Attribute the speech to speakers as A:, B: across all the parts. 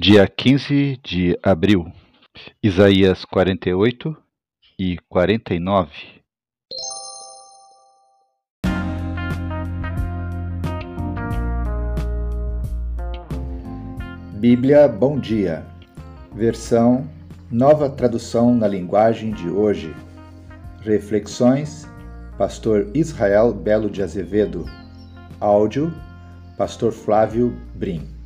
A: Dia 15 de abril, Isaías 48 e 49.
B: Bíblia Bom Dia, versão Nova Tradução na Linguagem de Hoje. Reflexões, Pastor Israel Belo de Azevedo. Áudio, Pastor Flávio Brim.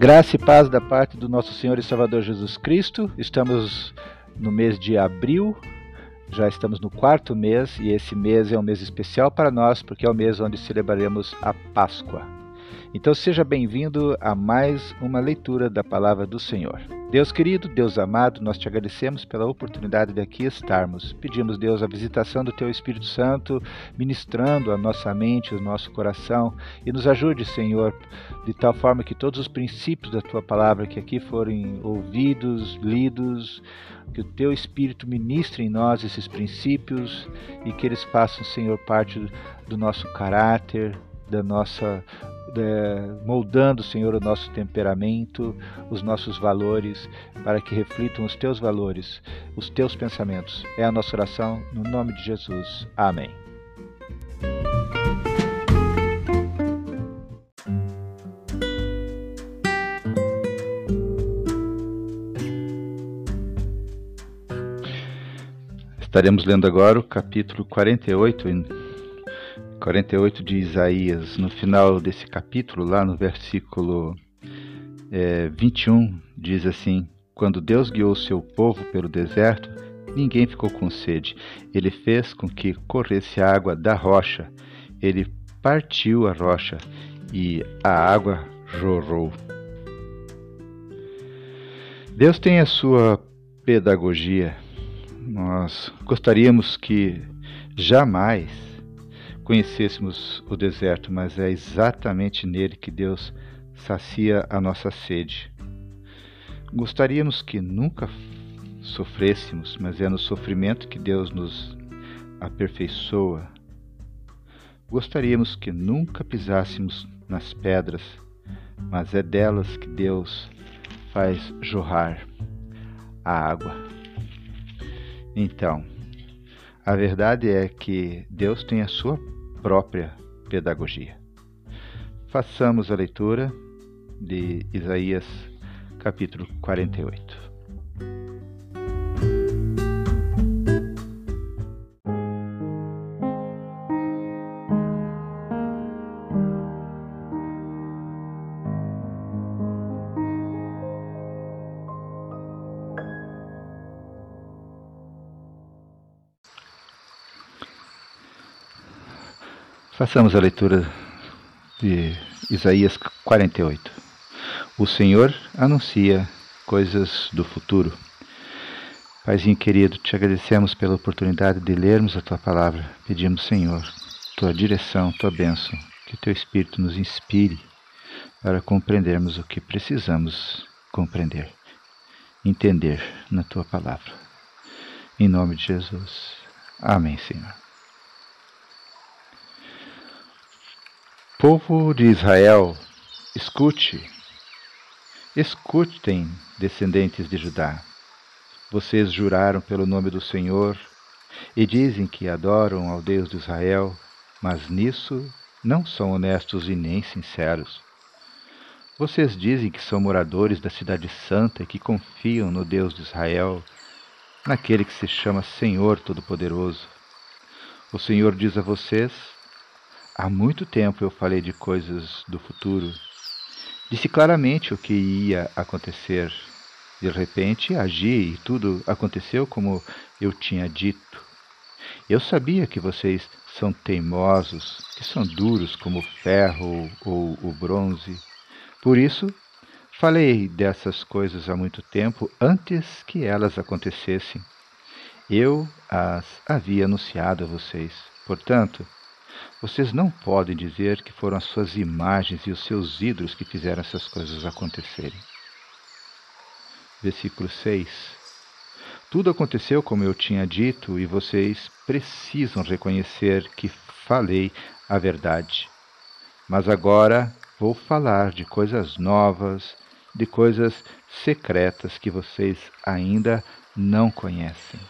A: Graça e paz da parte do nosso Senhor e Salvador Jesus Cristo. Estamos no mês de abril, já estamos no quarto mês e esse mês é um mês especial para nós porque é o mês onde celebraremos a Páscoa. Então seja bem-vindo a mais uma leitura da palavra do Senhor. Deus querido, Deus amado, nós te agradecemos pela oportunidade de aqui estarmos. Pedimos, Deus, a visitação do Teu Espírito Santo, ministrando a nossa mente, o nosso coração, e nos ajude, Senhor, de tal forma que todos os princípios da Tua palavra que aqui forem ouvidos, lidos, que o Teu Espírito ministre em nós esses princípios e que eles façam, Senhor, parte do nosso caráter, da nossa é, moldando, Senhor, o nosso temperamento, os nossos valores, para que reflitam os teus valores, os teus pensamentos. É a nossa oração, no nome de Jesus. Amém. Estaremos lendo agora o capítulo 48 48 de Isaías, no final desse capítulo, lá no versículo é, 21, diz assim: Quando Deus guiou seu povo pelo deserto, ninguém ficou com sede. Ele fez com que corresse água da rocha. Ele partiu a rocha e a água jorrou. Deus tem a sua pedagogia. Nós gostaríamos que jamais conhecêssemos o deserto, mas é exatamente nele que Deus sacia a nossa sede. Gostaríamos que nunca sofrêssemos, mas é no sofrimento que Deus nos aperfeiçoa. Gostaríamos que nunca pisássemos nas pedras, mas é delas que Deus faz jorrar a água. Então, a verdade é que Deus tem a sua própria pedagogia. Façamos a leitura de Isaías capítulo 48. Façamos a leitura de Isaías 48. O Senhor anuncia coisas do futuro. Paizinho querido, te agradecemos pela oportunidade de lermos a tua palavra. Pedimos, Senhor, tua direção, tua bênção, que teu Espírito nos inspire para compreendermos o que precisamos compreender, entender na tua palavra. Em nome de Jesus. Amém, Senhor. Povo de Israel, escute, escutem, descendentes de Judá. Vocês juraram pelo nome do Senhor e dizem que adoram ao Deus de Israel, mas nisso não são honestos e nem sinceros. Vocês dizem que são moradores da Cidade Santa e que confiam no Deus de Israel, naquele que se chama Senhor Todo-Poderoso. O Senhor diz a vocês: Há muito tempo eu falei de coisas do futuro. Disse claramente o que ia acontecer. De repente agi e tudo aconteceu como eu tinha dito. Eu sabia que vocês são teimosos, que são duros como o ferro ou o bronze. Por isso, falei dessas coisas há muito tempo antes que elas acontecessem. Eu as havia anunciado a vocês. Portanto, vocês não podem dizer que foram as suas imagens e os seus ídolos que fizeram essas coisas acontecerem. Versículo 6. Tudo aconteceu como eu tinha dito e vocês precisam reconhecer que falei a verdade. Mas agora vou falar de coisas novas, de coisas secretas que vocês ainda não conhecem.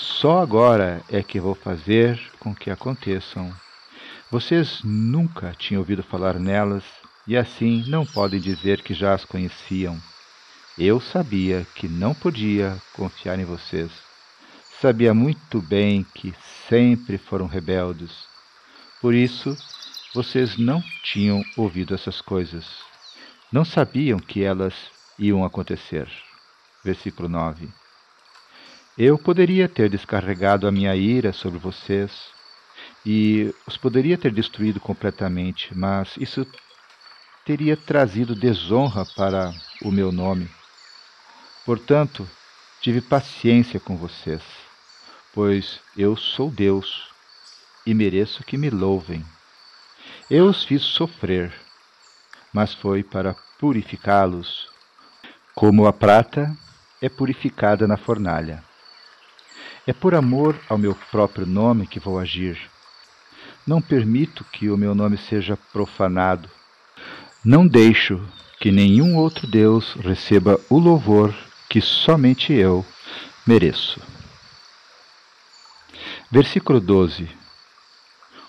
A: Só agora é que vou fazer com que aconteçam. Vocês nunca tinham ouvido falar nelas e assim não podem dizer que já as conheciam. Eu sabia que não podia confiar em vocês. Sabia muito bem que sempre foram rebeldes. Por isso, vocês não tinham ouvido essas coisas. Não sabiam que elas iam acontecer. Versículo 9. Eu poderia ter descarregado a minha ira sobre vocês e os poderia ter destruído completamente, mas isso teria trazido desonra para o meu nome. Portanto, tive paciência com vocês, pois eu sou Deus e mereço que me louvem. Eu os fiz sofrer, mas foi para purificá-los, como a prata é purificada na fornalha. É por amor ao meu próprio nome que vou agir. Não permito que o meu nome seja profanado. Não deixo que nenhum outro Deus receba o louvor que somente eu mereço. Versículo 12: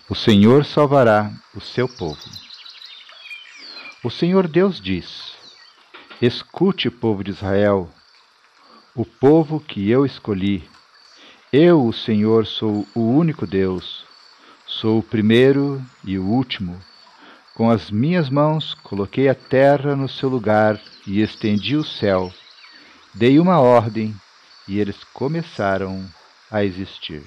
A: O Senhor salvará o seu povo. O Senhor Deus diz: Escute, povo de Israel, o povo que eu escolhi. Eu, o Senhor, sou o único Deus. Sou o primeiro e o último com as minhas mãos coloquei a terra no seu lugar e estendi o céu. Dei uma ordem e eles começaram a existir.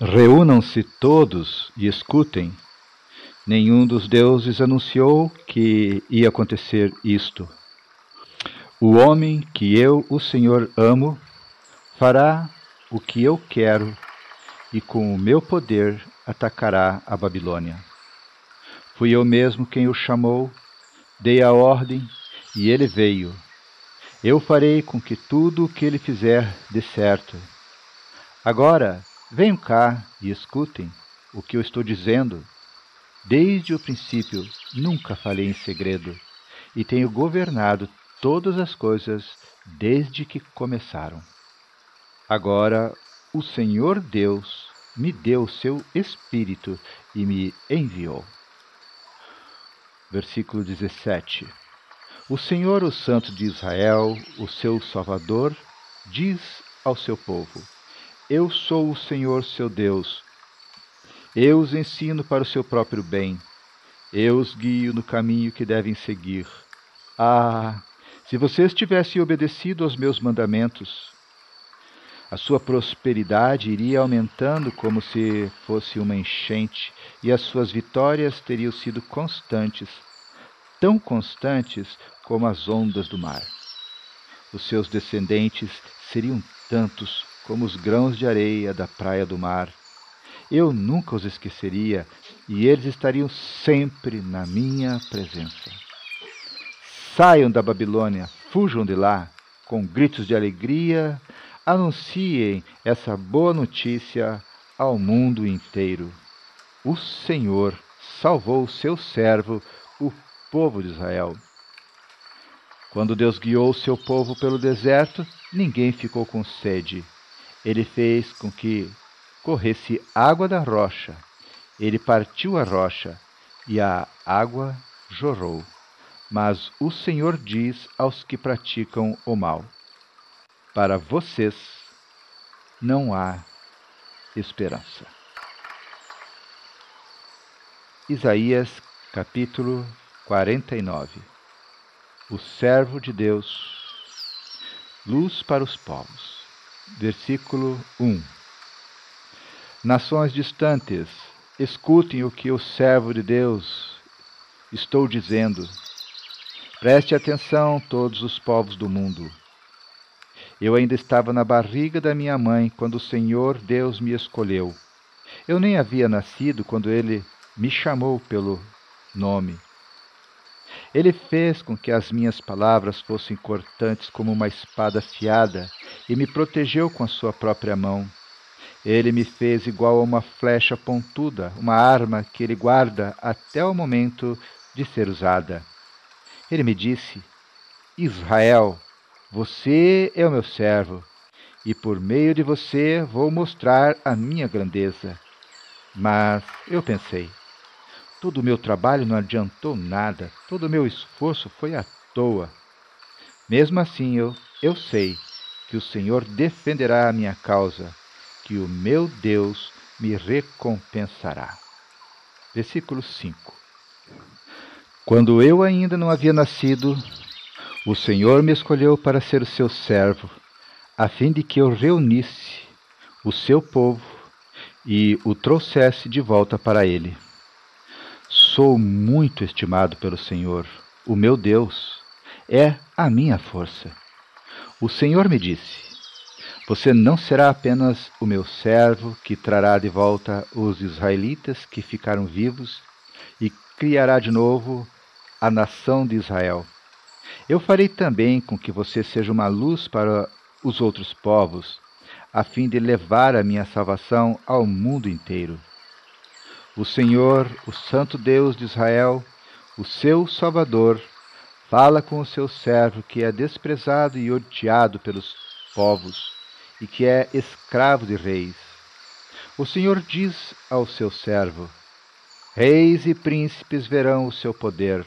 A: Reúnam-se todos e escutem. Nenhum dos deuses anunciou que ia acontecer isto. O homem que eu, o Senhor, amo, fará o que eu quero e com o meu poder atacará a Babilônia. Fui eu mesmo quem o chamou, dei a ordem e ele veio. Eu farei com que tudo o que ele fizer dê certo. Agora, venham cá e escutem o que eu estou dizendo. Desde o princípio nunca falei em segredo e tenho governado todas as coisas desde que começaram. Agora o Senhor Deus me deu seu Espírito e me enviou. Versículo 17: O Senhor, o Santo de Israel, o seu Salvador, diz ao seu povo: Eu sou o Senhor seu Deus. Eu os ensino para o seu próprio bem. Eu os guio no caminho que devem seguir. Ah, se vocês tivessem obedecido aos meus mandamentos, a sua prosperidade iria aumentando como se fosse uma enchente e as suas vitórias teriam sido constantes, tão constantes como as ondas do mar. Os seus descendentes seriam tantos como os grãos de areia da praia do mar. Eu nunca os esqueceria e eles estariam sempre na minha presença. Saiam da Babilônia, fujam de lá, com gritos de alegria, anunciem essa boa notícia ao mundo inteiro o Senhor salvou o seu servo, o povo de Israel. Quando Deus guiou o seu povo pelo deserto, ninguém ficou com sede. Ele fez com que corresse água da rocha. Ele partiu a rocha e a água jorrou. Mas o Senhor diz aos que praticam o mal: Para vocês não há esperança. Isaías capítulo 49 O servo de Deus, luz para os povos. Versículo 1 Nações distantes, escutem o que o servo de Deus estou dizendo. Preste atenção, todos os povos do mundo. Eu ainda estava na barriga da minha mãe quando o Senhor Deus me escolheu. Eu nem havia nascido quando ele me chamou pelo nome. Ele fez com que as minhas palavras fossem cortantes como uma espada afiada e me protegeu com a sua própria mão. Ele me fez igual a uma flecha pontuda, uma arma que ele guarda até o momento de ser usada. Ele me disse: Israel, você é o meu servo, e por meio de você vou mostrar a minha grandeza. Mas eu pensei: todo o meu trabalho não adiantou nada, todo o meu esforço foi à toa. Mesmo assim, eu, eu sei que o Senhor defenderá a minha causa que o meu Deus me recompensará. Versículo 5 Quando eu ainda não havia nascido, o Senhor me escolheu para ser o seu servo, a fim de que eu reunisse o seu povo e o trouxesse de volta para ele. Sou muito estimado pelo Senhor, o meu Deus, é a minha força. O Senhor me disse: você não será apenas o meu servo que trará de volta os israelitas que ficaram vivos e criará de novo a nação de Israel. Eu farei também com que você seja uma luz para os outros povos, a fim de levar a minha salvação ao mundo inteiro. O Senhor, o Santo Deus de Israel, o seu Salvador, fala com o seu servo que é desprezado e odiado pelos povos e que é escravo de reis. O Senhor diz ao seu servo: Reis e príncipes verão o seu poder.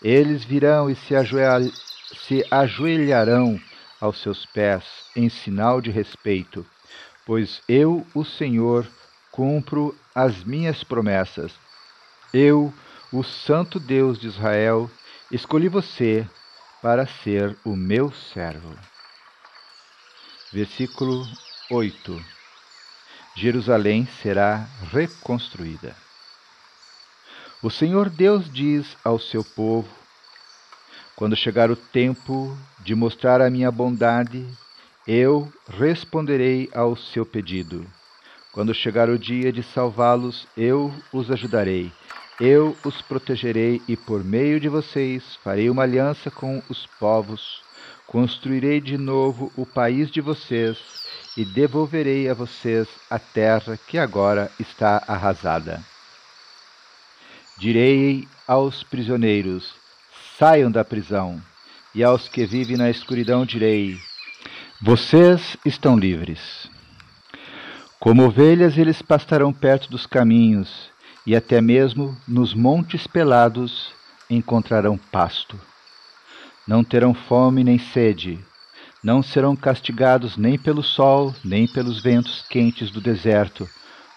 A: Eles virão e se, se ajoelharão aos seus pés em sinal de respeito, pois eu, o Senhor, cumpro as minhas promessas. Eu, o Santo Deus de Israel, escolhi você para ser o meu servo. Versículo 8: Jerusalém será reconstruída. O Senhor Deus diz ao seu povo: Quando chegar o tempo de mostrar a minha bondade, eu responderei ao seu pedido. Quando chegar o dia de salvá-los, eu os ajudarei. Eu os protegerei e por meio de vocês farei uma aliança com os povos Construirei de novo o país de vocês e devolverei a vocês a terra que agora está arrasada. Direi aos prisioneiros: saiam da prisão, e aos que vivem na escuridão direi: vocês estão livres. Como ovelhas, eles pastarão perto dos caminhos, e até mesmo nos montes pelados encontrarão pasto não terão fome nem sede, não serão castigados nem pelo sol, nem pelos ventos quentes do deserto,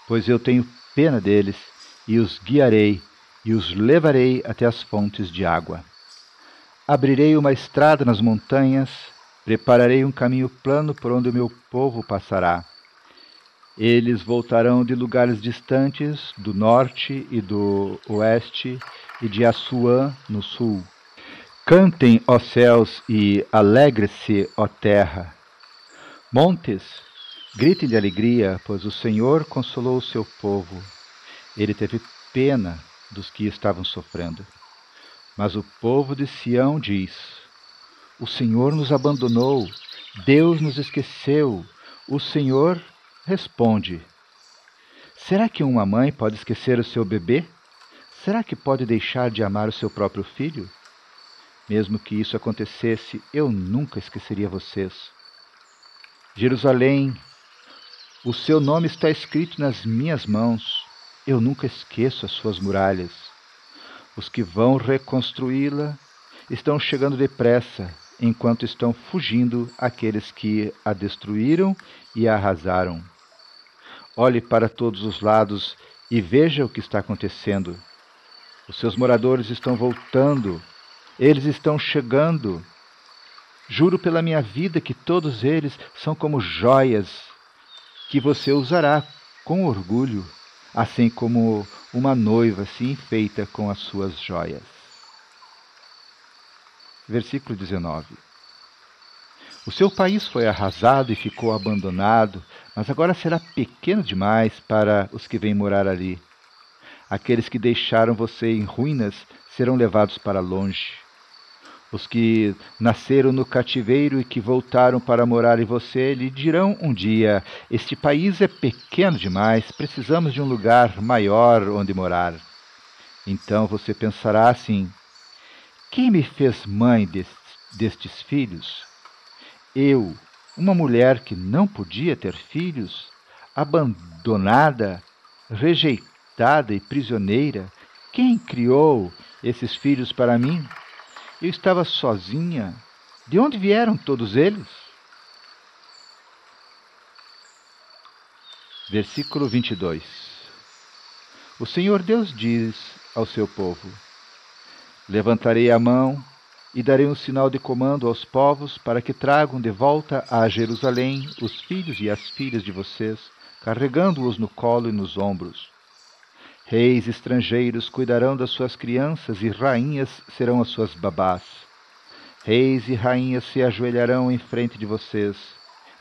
A: pois eu tenho pena deles e os guiarei e os levarei até as fontes de água. Abrirei uma estrada nas montanhas, prepararei um caminho plano por onde o meu povo passará. Eles voltarão de lugares distantes, do norte e do oeste, e de Assuã, no sul Cantem, ó céus, e alegre-se, ó terra. Montes, gritem de alegria, pois o Senhor consolou o seu povo. Ele teve pena dos que estavam sofrendo. Mas o povo de Sião diz: O Senhor nos abandonou, Deus nos esqueceu. O Senhor responde: Será que uma mãe pode esquecer o seu bebê? Será que pode deixar de amar o seu próprio filho? Mesmo que isso acontecesse, eu nunca esqueceria vocês. Jerusalém, o seu nome está escrito nas minhas mãos. Eu nunca esqueço as suas muralhas. Os que vão reconstruí-la estão chegando depressa, enquanto estão fugindo aqueles que a destruíram e a arrasaram. Olhe para todos os lados e veja o que está acontecendo. Os seus moradores estão voltando eles estão chegando. Juro pela minha vida que todos eles são como joias que você usará com orgulho, assim como uma noiva se enfeita com as suas joias. Versículo 19. O seu país foi arrasado e ficou abandonado, mas agora será pequeno demais para os que vêm morar ali. Aqueles que deixaram você em ruínas serão levados para longe. Os que nasceram no cativeiro e que voltaram para morar em você lhe dirão um dia: Este país é pequeno demais, precisamos de um lugar maior onde morar. Então você pensará assim: Quem me fez mãe destes, destes filhos? Eu, uma mulher que não podia ter filhos, abandonada, rejeitada e prisioneira, quem criou esses filhos para mim? Eu estava sozinha. De onde vieram todos eles? Versículo 22 O Senhor Deus diz ao seu povo: Levantarei a mão e darei um sinal de comando aos povos para que tragam de volta a Jerusalém os filhos e as filhas de vocês, carregando-os no colo e nos ombros. Reis estrangeiros cuidarão das suas crianças e rainhas serão as suas babás. Reis e rainhas se ajoelharão em frente de vocês,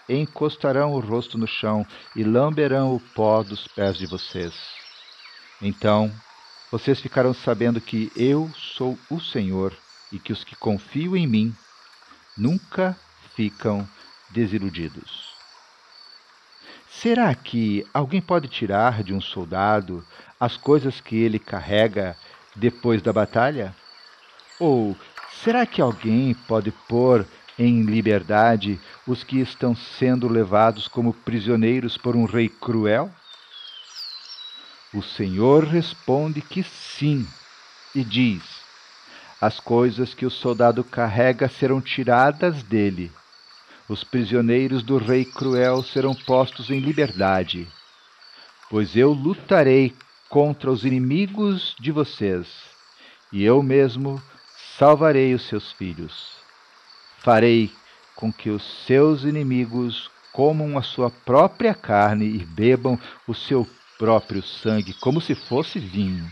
A: encostarão o rosto no chão e lamberão o pó dos pés de vocês. Então, vocês ficarão sabendo que eu sou o Senhor e que os que confiam em mim nunca ficam desiludidos. Será que alguém pode tirar de um soldado as coisas que ele carrega depois da batalha? Ou será que alguém pode pôr em liberdade os que estão sendo levados como prisioneiros por um rei cruel? O Senhor responde que sim, e diz: As coisas que o soldado carrega serão tiradas dele os prisioneiros do rei cruel serão postos em liberdade, pois eu lutarei contra os inimigos de vocês, e eu mesmo salvarei os seus filhos. Farei com que os seus inimigos comam a sua própria carne e bebam o seu próprio sangue, como se fosse vinho.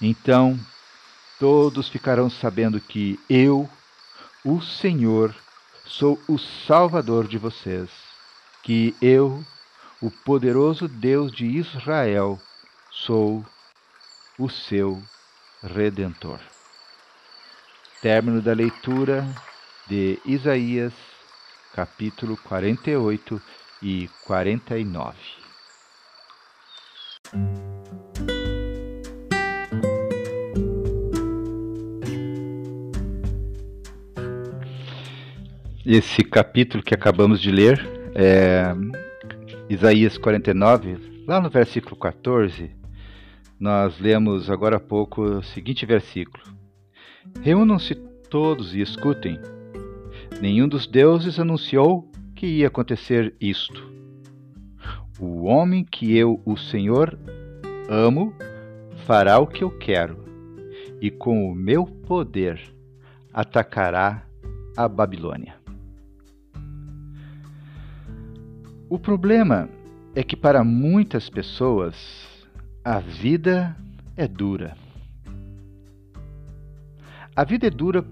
A: Então todos ficarão sabendo que eu, o Senhor, sou o Salvador de vocês, que eu, o poderoso Deus de Israel, sou o seu Redentor. Término da leitura de Isaías, capítulo 48 e 49. Esse capítulo que acabamos de ler, é Isaías 49, lá no versículo 14, nós lemos agora há pouco o seguinte versículo: Reúnam-se todos e escutem. Nenhum dos deuses anunciou que ia acontecer isto. O homem que eu, o Senhor, amo, fará o que eu quero, e com o meu poder atacará a Babilônia. O problema é que para muitas pessoas a vida é dura. A vida é dura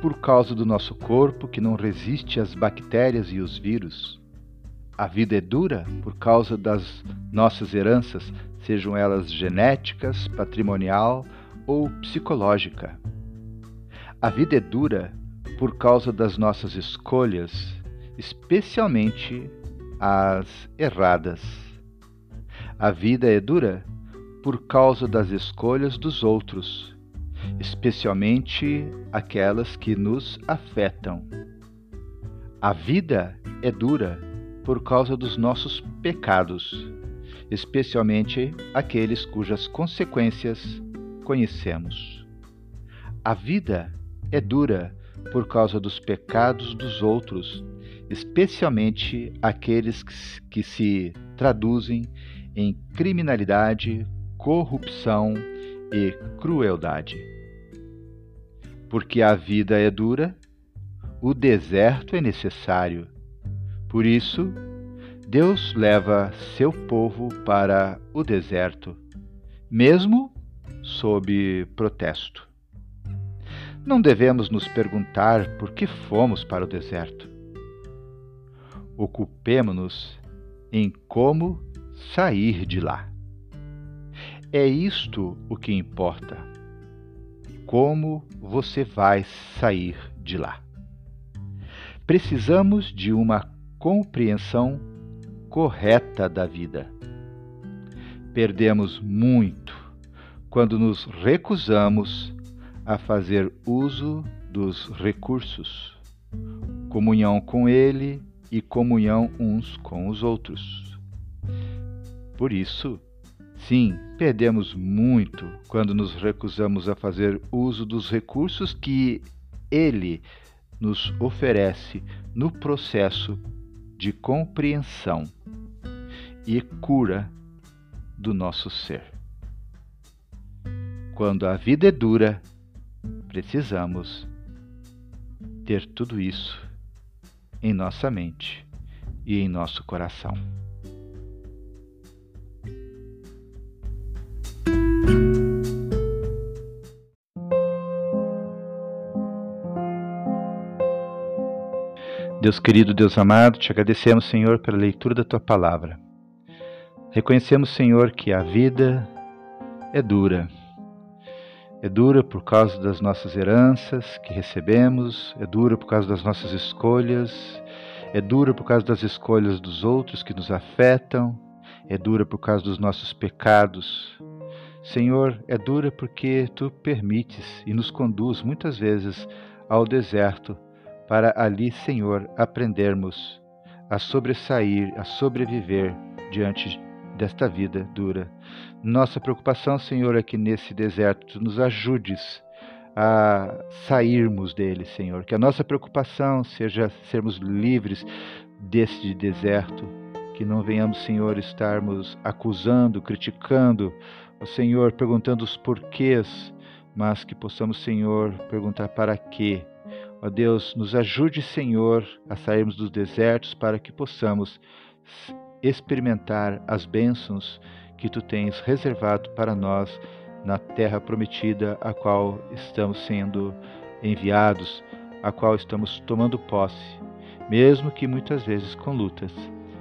A: por causa do nosso corpo que não resiste às bactérias e os vírus. A vida é dura por causa das nossas heranças, sejam elas genéticas, patrimonial ou psicológica. A vida é dura por causa das nossas escolhas, especialmente as erradas. A vida é dura por causa das escolhas dos outros, especialmente aquelas que nos afetam. A vida é dura por causa dos nossos pecados, especialmente aqueles cujas consequências conhecemos. A vida é dura por causa dos pecados dos outros, especialmente aqueles que se traduzem em criminalidade, corrupção e crueldade. Porque a vida é dura, o deserto é necessário. Por isso, Deus leva seu povo para o deserto, mesmo sob protesto. Não devemos nos perguntar por que fomos para o deserto ocupemo-nos em como sair de lá. É isto o que importa. como você vai sair de lá. Precisamos de uma compreensão correta da vida. Perdemos muito quando nos recusamos a fazer uso dos recursos, comunhão com Ele e comunhão uns com os outros. Por isso, sim, perdemos muito quando nos recusamos a fazer uso dos recursos que Ele nos oferece no processo de compreensão e cura do nosso ser. Quando a vida é dura, precisamos ter tudo isso em nossa mente e em nosso coração. Deus querido, Deus amado, te agradecemos, Senhor, pela leitura da tua palavra. Reconhecemos, Senhor, que a vida é dura. É dura por causa das nossas heranças que recebemos, é dura por causa das nossas escolhas, é dura por causa das escolhas dos outros que nos afetam, é dura por causa dos nossos pecados. Senhor, é dura porque tu permites e nos conduz muitas vezes ao deserto para ali, Senhor, aprendermos a sobressair, a sobreviver diante desta vida dura. Nossa preocupação, Senhor, é que nesse deserto tu nos ajudes a sairmos dele, Senhor. Que a nossa preocupação seja sermos livres deste deserto, que não venhamos, Senhor, estarmos acusando, criticando, o Senhor, perguntando os porquês, mas que possamos, Senhor, perguntar para quê Ó Deus, nos ajude, Senhor, a sairmos dos desertos para que possamos experimentar as bênçãos que tu tens reservado para nós na terra prometida, a qual estamos sendo enviados, a qual estamos tomando posse, mesmo que muitas vezes com lutas.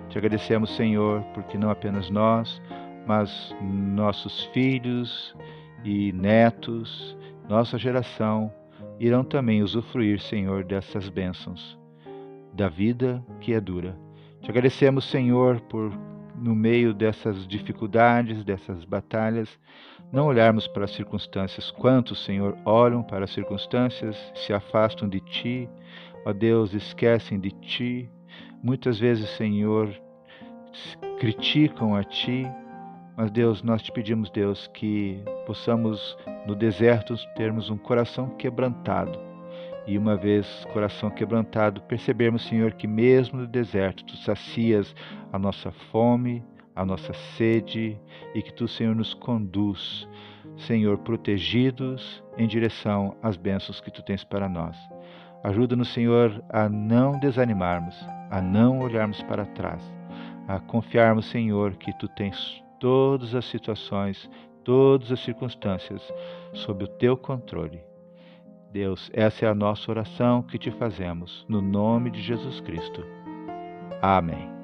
A: Te agradecemos, Senhor, porque não apenas nós, mas nossos filhos e netos, nossa geração, irão também usufruir, Senhor, dessas bênçãos da vida que é dura. Te agradecemos, Senhor, por no meio dessas dificuldades, dessas batalhas, não olharmos para as circunstâncias. Quantos, Senhor, olham para as circunstâncias, se afastam de Ti, ó Deus, esquecem de Ti. Muitas vezes, Senhor, criticam a Ti, mas Deus, nós te pedimos, Deus, que possamos no deserto termos um coração quebrantado. E uma vez coração quebrantado, percebermos, Senhor, que mesmo no deserto tu sacias a nossa fome, a nossa sede e que tu, Senhor, nos conduz, Senhor, protegidos em direção às bênçãos que tu tens para nós. Ajuda-nos, Senhor, a não desanimarmos, a não olharmos para trás, a confiarmos, Senhor, que tu tens todas as situações, todas as circunstâncias sob o teu controle. Deus, essa é a nossa oração que te fazemos, no nome de Jesus Cristo. Amém.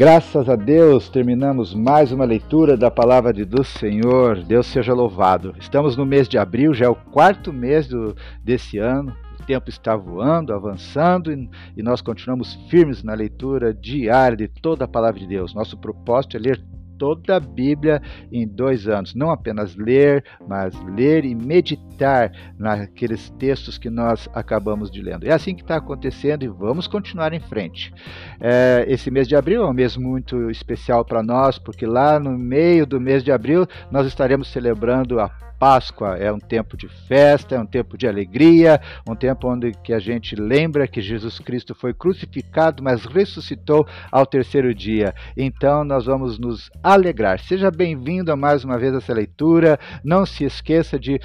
A: Graças a Deus, terminamos mais uma leitura da palavra de do Senhor. Deus seja louvado. Estamos no mês de abril, já é o quarto mês do, desse ano. O tempo está voando, avançando e, e nós continuamos firmes na leitura diária de toda a palavra de Deus. Nosso propósito é ler toda a Bíblia em dois anos. Não apenas ler, mas ler e meditar naqueles textos que nós acabamos de lendo. É assim que está acontecendo e vamos continuar em frente. É, esse mês de abril é um mês muito especial para nós, porque lá no meio do mês de abril nós estaremos celebrando a Páscoa é um tempo de festa, é um tempo de alegria, um tempo onde que a gente lembra que Jesus Cristo foi crucificado, mas ressuscitou ao terceiro dia. Então nós vamos nos alegrar. Seja bem-vindo a mais uma vez essa leitura. Não se esqueça de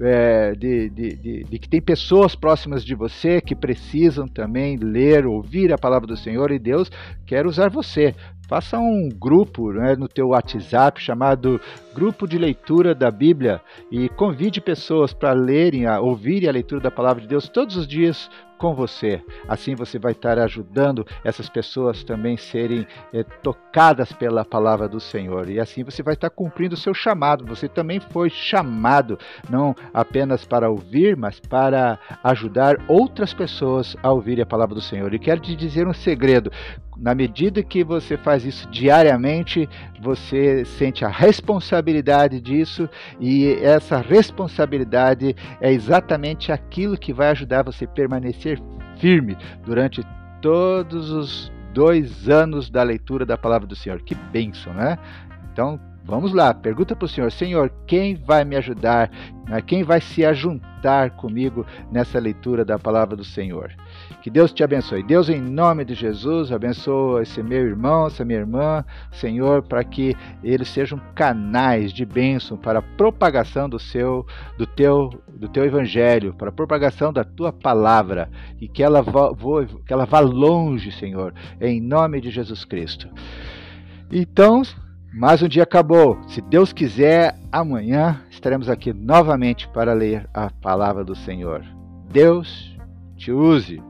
A: é, de, de, de, de, que tem pessoas próximas de você que precisam também ler, ouvir a palavra do Senhor e Deus quer usar você Faça um grupo né, no teu WhatsApp chamado Grupo de Leitura da Bíblia e convide pessoas para lerem, a, ouvirem a leitura da Palavra de Deus todos os dias com você. Assim você vai estar ajudando essas pessoas também serem é, tocadas pela palavra do Senhor. E assim você vai estar cumprindo o seu chamado. Você também foi chamado não apenas para ouvir, mas para ajudar outras pessoas a ouvir a palavra do Senhor. E quero te dizer um segredo: na medida que você faz isso diariamente, você sente a responsabilidade disso, e essa responsabilidade é exatamente aquilo que vai ajudar você a permanecer firme durante todos os dois anos da leitura da palavra do Senhor. Que bênção, né? Então, Vamos lá, pergunta para o Senhor: Senhor, quem vai me ajudar? Né? Quem vai se ajuntar comigo nessa leitura da palavra do Senhor? Que Deus te abençoe. Deus, em nome de Jesus, abençoa esse meu irmão, essa minha irmã, Senhor, para que eles sejam canais de bênção para a propagação do seu, do teu, do teu evangelho, para a propagação da tua palavra e que ela vá, que ela vá longe, Senhor, em nome de Jesus Cristo. Então, mais um dia acabou. Se Deus quiser, amanhã estaremos aqui novamente para ler a palavra do Senhor. Deus te use.